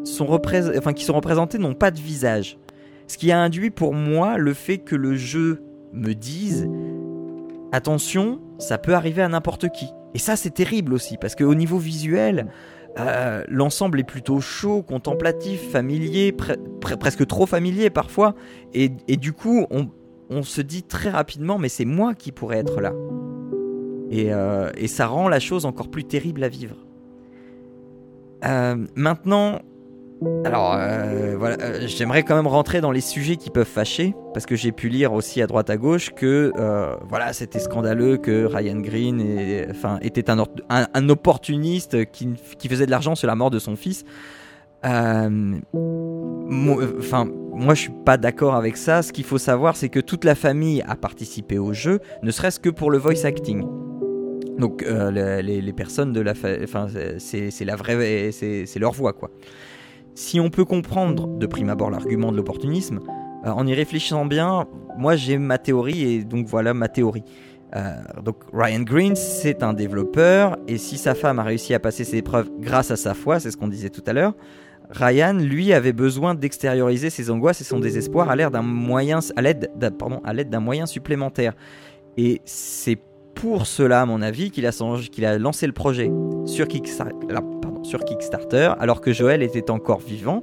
sont enfin, qui sont représentés n'ont pas de visage. Ce qui a induit pour moi le fait que le jeu me dise attention, ça peut arriver à n'importe qui. Et ça, c'est terrible aussi, parce qu'au niveau visuel, euh, l'ensemble est plutôt chaud, contemplatif, familier, pre- pre- presque trop familier parfois. Et, et du coup, on, on se dit très rapidement, mais c'est moi qui pourrais être là. Et, euh, et ça rend la chose encore plus terrible à vivre. Euh, maintenant, alors euh, voilà, j'aimerais quand même rentrer dans les sujets qui peuvent fâcher, parce que j'ai pu lire aussi à droite à gauche que voilà, c'était scandaleux que Ryan Green était un, or- un, un opportuniste qui, faisait de l'argent sur la mort de son fils. Moi, enfin, moi je suis pas d'accord avec ça. Ce qu'il faut savoir, c'est que toute la famille a participé au jeu, ne serait-ce que pour le voice acting. Donc euh, les, personnes de la, enfin c'est la vraie, c'est leur voix quoi. Si on peut comprendre de prime abord l'argument de l'opportunisme, euh, en y réfléchissant bien, moi j'ai ma théorie et donc voilà ma théorie. Euh, donc Ryan Green, c'est un développeur et si sa femme a réussi à passer ses épreuves grâce à sa foi, c'est ce qu'on disait tout à l'heure, Ryan, lui, avait besoin d'extérioriser ses angoisses et son désespoir à l'aide d'un moyen, moyen supplémentaire. Et c'est pour cela, à mon avis, qu'il a, a lancé le projet sur Kickstarter, alors que Joël était encore vivant.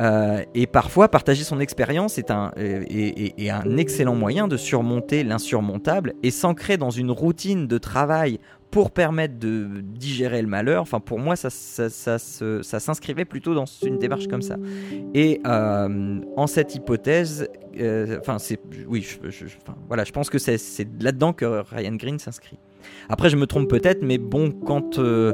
Euh, et parfois, partager son expérience est un, excellent moyen de surmonter l'insurmontable et s'ancrer dans une routine de travail pour permettre de digérer le malheur. Enfin, pour moi, ça, s'inscrivait plutôt dans une démarche comme ça. Et euh, en cette hypothèse, euh, enfin, oui, voilà, je pense que c'est là-dedans que Ryan Green s'inscrit. Après, je me trompe peut-être, mais bon, quand, euh,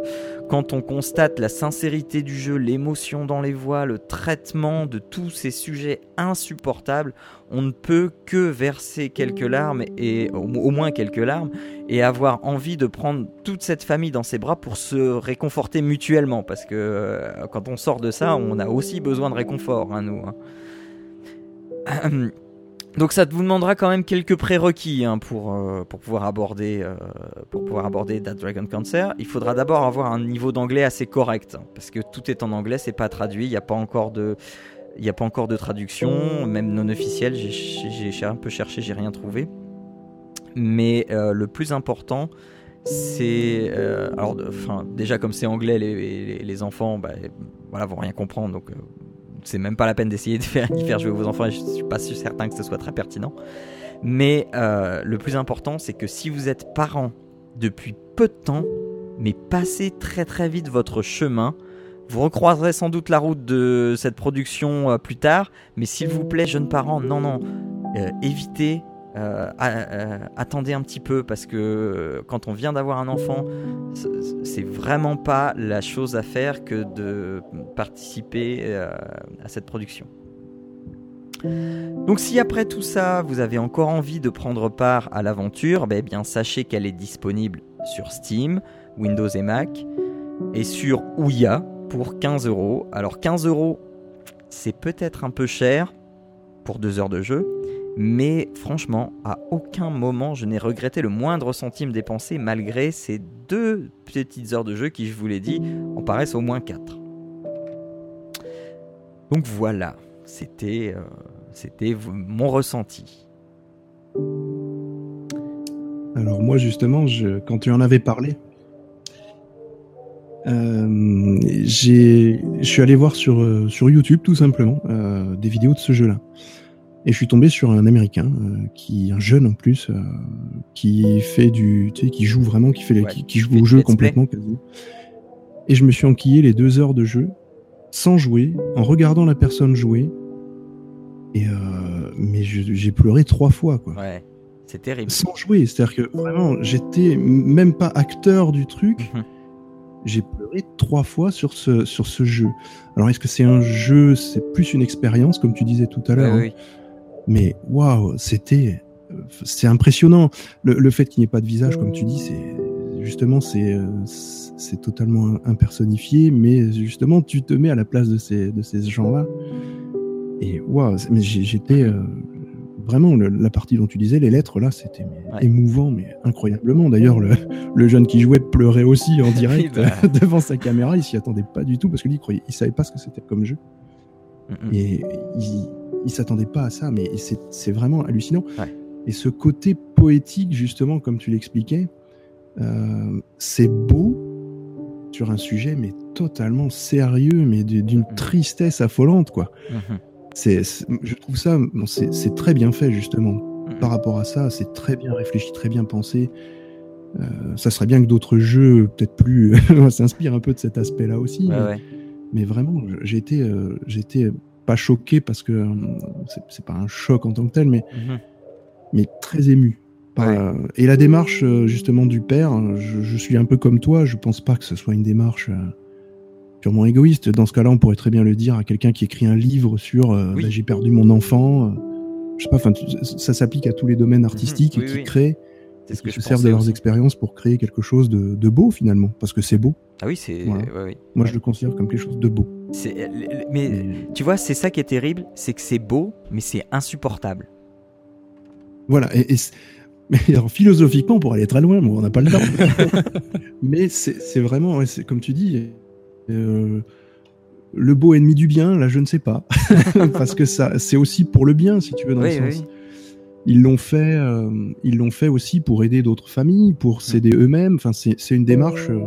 quand on constate la sincérité du jeu, l'émotion dans les voix, le traitement de tous ces sujets insupportables, on ne peut que verser quelques larmes, et au, au moins quelques larmes, et avoir envie de prendre toute cette famille dans ses bras pour se réconforter mutuellement, parce que euh, quand on sort de ça, on a aussi besoin de réconfort, hein, nous. hein. Donc ça vous demandera quand même quelques prérequis hein, pour, euh, pour, pouvoir aborder, euh, pour pouvoir aborder That Dragon Cancer. Il faudra d'abord avoir un niveau d'anglais assez correct, parce que tout est en anglais, c'est pas traduit, il n'y a pas encore de... Traduction, même non officielle. J'ai- un peu cherché, j'ai rien trouvé. Mais euh, le plus important, c'est alors, déjà comme c'est anglais, les, enfants, bah, voilà, vont rien comprendre. Donc, c'est même pas la peine d'essayer de faire, jouer vos enfants. Je suis pas certain que ce soit très pertinent. Mais euh, le plus important, c'est que si vous êtes parent depuis peu de temps, mais passez très très vite votre chemin. Vous recroiserez sans doute la route de cette production euh, plus tard, mais s'il vous plaît, jeunes parents, non, non, euh, évitez, euh, euh, attendez un petit peu, parce que euh, quand on vient d'avoir un enfant, c'est vraiment pas la chose à faire que de participer à cette production. Donc si après tout ça, vous avez encore envie de prendre part à l'aventure, ben, eh bien sachez qu'elle est disponible sur Steam, Windows et Mac, et sur Ouya pour 15 euros. Alors 15 euros, c'est peut-être un peu cher pour deux heures de jeu, mais franchement, à aucun moment je n'ai regretté le moindre centime dépensé malgré ces deux petites heures de jeu qui, je vous l'ai dit, en paraissent au moins 4. Donc voilà, c'était euh, mon ressenti. Alors moi justement, quand tu en avais parlé, Euh, je suis allé voir sur euh, YouTube tout simplement des vidéos de ce jeu-là, et je suis tombé sur un Américain euh, qui, un jeune en plus, euh, qui fait du, tu sais, qui joue vraiment, qui fait, les, Ouais, qui, qui joue au jeu complètement quasiment. Et je me suis enquillé les deux heures de jeu sans jouer, en regardant la personne jouer. Et euh, mais j'ai pleuré trois fois quoi Ouais, c'est terrible. sans jouer. C'est-à-dire que vraiment, j'étais même pas acteur du truc. Mhm. J'ai pleuré trois fois sur ce, sur ce jeu. Alors, est-ce que c'est un jeu? C'est plus une expérience, comme tu disais tout à l'heure. Oui, hein. Mais waouh, c'était. euh, C'est impressionnant. Le, le fait qu'il n'y ait pas de visage, comme tu dis, c'est. Justement, c'est euh, c'est totalement impersonnifié, mais justement, tu te mets à la place de ces, de ces gens-là. Et waouh, c'est- mais j'étais. euh, vraiment, le- la partie dont tu disais, les lettres, là, c'était Ouais. émouvant, mais incroyablement. D'ailleurs, le, le jeune qui jouait pleurait aussi en direct bah. devant sa caméra. Il s'y attendait pas du tout parce que lui, il, croyait, il savait pas ce que c'était comme jeu. Mm, mm. Et il, il s'attendait pas à ça, mais c'est vraiment hallucinant. Ouais. Et ce côté poétique, justement, comme tu l'expliquais, euh, c'est beau sur un sujet, mais totalement sérieux, mais d'une Mhm. tristesse affolante, quoi. Mhm. C'est, je trouve ça, bon, c'est très bien fait, justement. Mhm. Par rapport à ça, c'est très bien réfléchi, très bien pensé. Euh, ça serait bien que d'autres jeux, peut-être plus, s'inspirent un peu de cet aspect-là aussi. Ouais, mais- ouais. mais vraiment, été, euh, été pas choqué parce que euh, c'est- pas un choc en tant que tel, mais, Mhm. mais très ému. Par, Ouais. euh, et la démarche euh, justement du père, je, je suis un peu comme toi, je pense pas que ce soit une démarche euh, purement égoïste. Dans ce cas-là, on pourrait très bien le dire à quelqu'un qui écrit un livre sur euh, Oui. bah, j'ai perdu mon enfant. je sais pas, enfin, ça s'applique à tous les domaines artistiques Mhm. Oui, qui oui. créent, C'est ce qui que se servent de leurs aussi. expériences pour créer quelque chose de, de beau finalement, parce que c'est beau. Ah oui, c'est. Voilà. ouais, ouais. Moi, je le considère comme quelque chose de beau. C'est- Mais Mais- tu vois, c'est ça qui est terrible, c'est que c'est beau, mais c'est insupportable. Voilà, et, et mais alors, philosophiquement, pour aller très loin, bon, on n'a pas le temps. mais c'est vraiment, ouais, c'est comme tu dis, euh, le beau ennemi du bien, là, je ne sais pas. Parce que ça, c'est aussi pour le bien, si tu veux, dans Oui, le oui. sens. Ils l'ont fait, euh, ils l'ont fait aussi pour aider d'autres familles, pour s'aider eux-mêmes. Enfin, c'est c'est une démarche euh,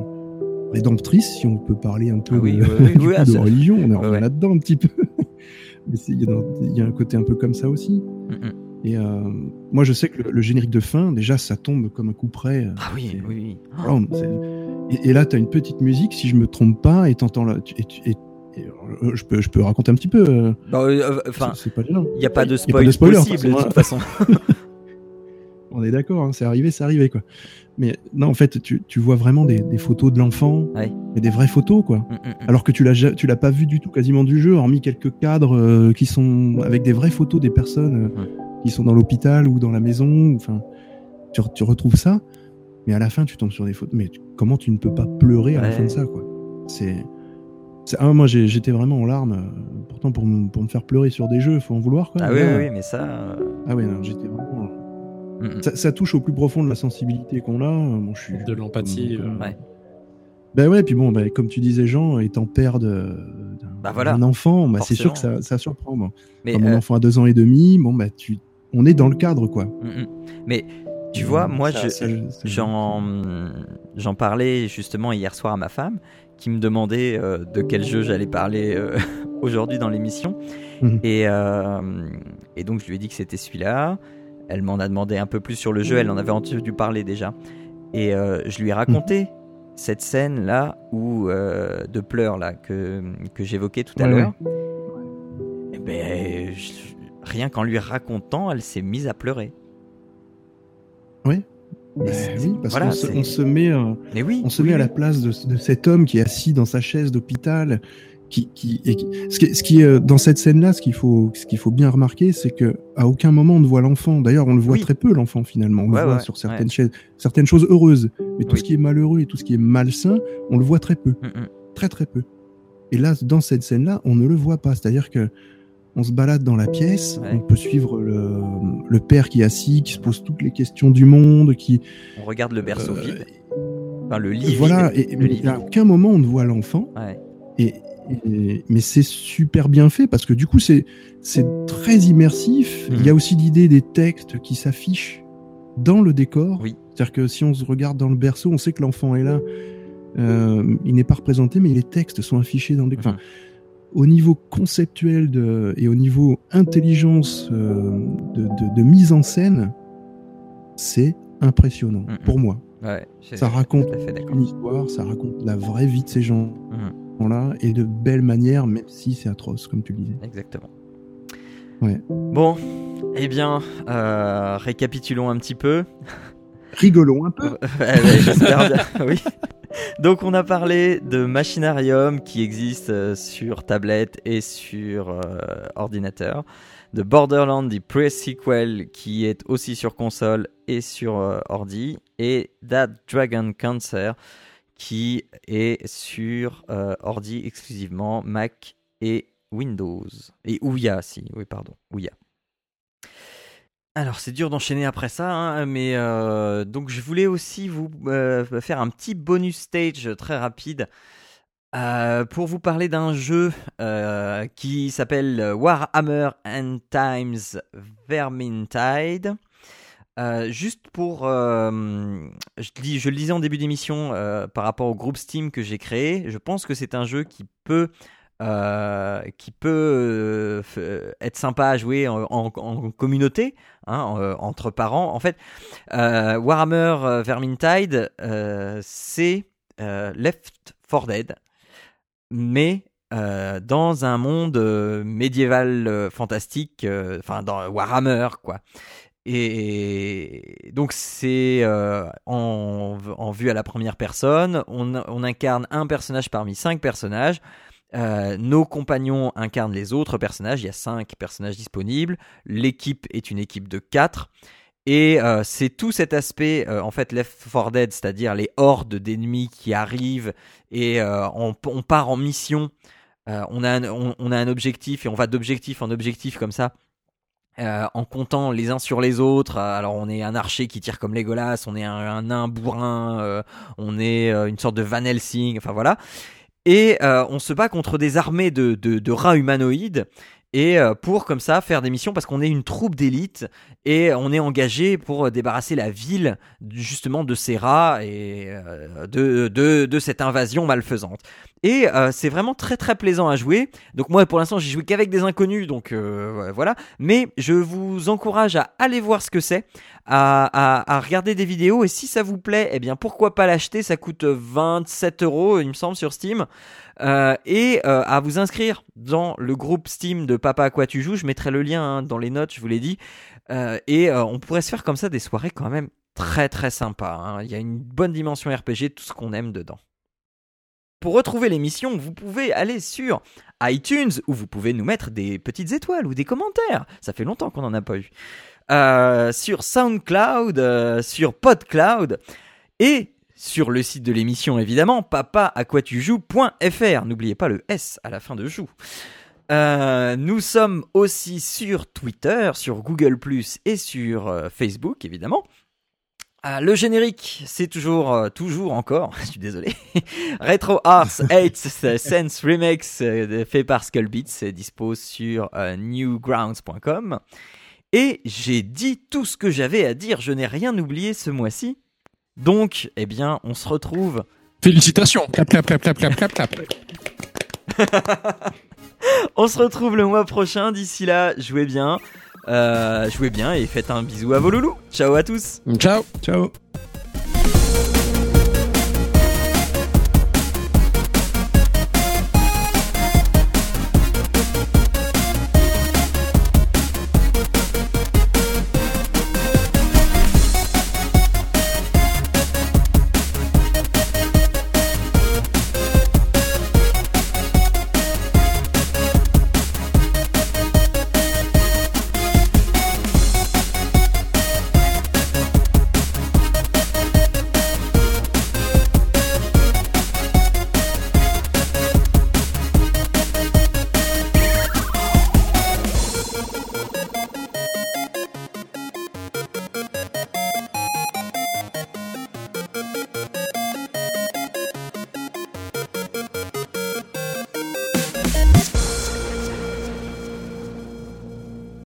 rédemptrice, si on peut parler un peu Ah oui, de, oui, oui, du oui, coup, ah, de ça- religion. On est Ouais, ouais. là-dedans un petit peu. Mais il y, a y un côté un peu comme ça aussi. Et euh, moi, je sais que le, le générique de fin, déjà, ça tombe comme un coup près. euh, Ah oui, oui, c'est- et, et là, tu as une petite musique, si je me trompe pas, et t'entends là. tu- Et, je, peux, je peux raconter un petit peu. euh, Bah, euh, Enfin, il n'y a pas de Y a pas spoil de spoiler, possible de toute façon. On est d'accord, hein, c'est arrivé, c'est arrivé, quoi. Mais non, en fait, tu, tu vois vraiment des, des photos de l'enfant, Ouais. mais des vraies photos, quoi. Mm, mm, mm. Alors que tu l'as tu l'as pas vu du tout quasiment du jeu, hormis quelques cadres euh, qui sont avec des vraies photos des personnes euh, Ouais. qui sont dans l'hôpital ou dans la maison. Enfin, tu, re- tu retrouves ça, mais à la fin tu tombes sur des photos. Mais tu- comment tu ne peux pas pleurer à la fin de ça, quoi? C'est, ah, moi j'étais vraiment en larmes. euh, pourtant pour, me- pour me faire pleurer sur des jeux, faut en vouloir, quoi. Ah oui, oui, oui, mais ça. Ah non, j'étais vraiment. Ça, ça touche au plus profond de la sensibilité qu'on a. euh, Bon, je suis De l'empathie, euh, ouais. Ben ouais, puis bon, ben, comme tu disais, Jean, étant père d'un Bah voilà. d'un enfant, bah, c'est sûr que ça, ça surprend. Bon. Mais Quand mon euh, enfant a deux ans et demi, bon, bah, tu, on est dans le cadre, quoi. mais tu vois, moi, J'en parlais justement hier soir à ma femme qui me demandait euh, de quel jeu j'allais parler euh, aujourd'hui dans l'émission. Mhm. Et, euh, et donc je lui ai dit que c'était celui-là. Elle m'en a demandé un peu plus sur le jeu, elle en avait entendu parler déjà. Et euh, je lui ai raconté cette scène-là où, euh, de pleurs là, que, que j'évoquais tout à Ouais, l'heure. Et ben, je- rien qu'en lui racontant, elle s'est mise à pleurer. Ben Et c'est- oui, parce voilà, qu'on se, on se met, euh, oui, on se oui, met à oui. la place de, de cet homme qui est assis dans sa chaise d'hôpital. Qui, qui, et qui- ce qui, ce qui est euh, dans cette scène-là, ce qu'il faut, ce qu'il faut bien remarquer, c'est que à aucun moment on ne voit l'enfant. D'ailleurs, on le voit Oui. très peu l'enfant finalement. On le voit ouais, sur certaines, chaises- certaines choses heureuses, mais tout Oui. ce qui est malheureux et tout ce qui est malsain, on le voit très peu. Mm, mm. très très peu. Et là, dans cette scène-là, on ne le voit pas. C'est-à-dire que on se balade dans la pièce, on peut suivre le, le père qui est assis, qui se pose toutes les questions du monde, qui On regarde le berceau euh, vide, enfin le lit voilà. vide. Et, le mais lit à aucun moment on ne voit l'enfant. Et, et- mais c'est super bien fait parce que du coup c'est très immersif. Mhm. Il y a aussi l'idée des textes qui s'affichent dans le décor. Oui. C'est-à-dire que si on se regarde dans le berceau, on sait que l'enfant est là. Euh, il n'est pas représenté, mais les textes sont affichés dans les. Enfin, au niveau conceptuel de, et au niveau intelligence euh, de, de- de mise en scène, c'est impressionnant Mhm. pour moi. Ouais, Ça raconte une histoire, ça raconte la vraie vie de ces Mhm. Gens-là et de belle manière, même si c'est atroce, comme tu le disais. Exactement. Ouais. Bon, eh bien, euh, récapitulons un petit peu. Rigolons un peu. J'espère bien, oui. Donc on a parlé de Machinarium qui existe euh, sur tablette et sur euh, ordinateur, de Borderlands The Pre-Sequel qui est aussi sur console et sur euh, ordi, et That Dragon Cancer qui est sur euh, ordi exclusivement, Mac et Windows. Et Ouya, si, oui pardon, Ouya. Alors c'est dur d'enchaîner après ça, hein, mais euh, donc je voulais aussi vous euh, faire un petit bonus stage très rapide pour vous parler d'un jeu qui s'appelle Warhammer End Times Vermintide. Euh, juste pour, euh, je, dis, le disais en début d'émission euh, par rapport au groupe Steam que j'ai créé, je pense que c'est un jeu qui peut qui peut être sympa à jouer en, communauté, hein, entre parents. En fait, Warhammer Vermintide, c'est Left 4 Dead, mais dans un monde médiéval fantastique, enfin dans Warhammer, quoi. Et donc c'est euh, en, en vue à la première personne, on, incarne un personnage parmi cinq personnages. Euh, nos compagnons incarnent les autres personnages. Il y a cinq personnages disponibles. L'équipe est une équipe de quatre. Et euh, c'est tout cet aspect, en fait, Left 4 Dead, c'est-à-dire les hordes d'ennemis qui arrivent et on, part en mission. On, a un, on a un objectif et on va d'objectif en objectif comme ça. Euh, en comptant les uns sur les autres. Euh, Alors on est un archer qui tire comme Legolas, on est un, nain bourrin, euh, on est euh, une sorte de Van Helsing, enfin voilà. Et euh, on se bat contre des armées de, de, de rats humanoïdes. Et euh, pour comme ça faire des missions parce qu'on est une troupe d'élite et on est engagé pour débarrasser la ville justement de ces rats et euh, de, de, de cette invasion malfaisante. Et euh, c'est vraiment très très plaisant à jouer. Donc moi pour l'instant j'ai joué qu'avec des inconnus donc euh, voilà. Mais je vous encourage à aller voir ce que c'est, à, à, à regarder des vidéos et si ça vous plaît, eh bien pourquoi pas l'acheter? Ça coûte 27 euros il me semble sur Steam. Euh, et euh, à vous inscrire dans le groupe Steam de Papa à quoi tu joues. Je mettrai le lien hein, dans les notes, je vous l'ai dit. Euh, et on pourrait se faire comme ça des soirées quand même très très sympas. hein. Il y a une bonne dimension RPG, tout ce qu'on aime dedans. Pour retrouver l'émission, vous pouvez aller sur iTunes où vous pouvez nous mettre des petites étoiles ou des commentaires. Ça fait longtemps qu'on n'en a pas eu. Sur SoundCloud, sur PodCloud et sur le site de l'émission évidemment, papa-à-quoi-tu-joues.fr. N'oubliez pas le S à la fin de joue. Euh, nous sommes aussi sur Twitter, sur Google Plus et sur euh, Facebook évidemment. Ah, le générique, c'est toujours, euh, toujours encore, je suis désolé, Retro Arts 8 Sense Remix fait par Skullbeats, c'est dispo sur newgrounds.com. Et j'ai dit tout ce que j'avais à dire, je n'ai rien oublié ce mois-ci. Donc, eh bien, on se retrouve. Félicitations. Clap, clap, clap, clap, clap, clap, clap. On se retrouve le mois prochain. D'ici là, jouez bien. Euh, jouez bien et faites un bisou à vos loulous. Ciao à tous. Ciao. Ciao.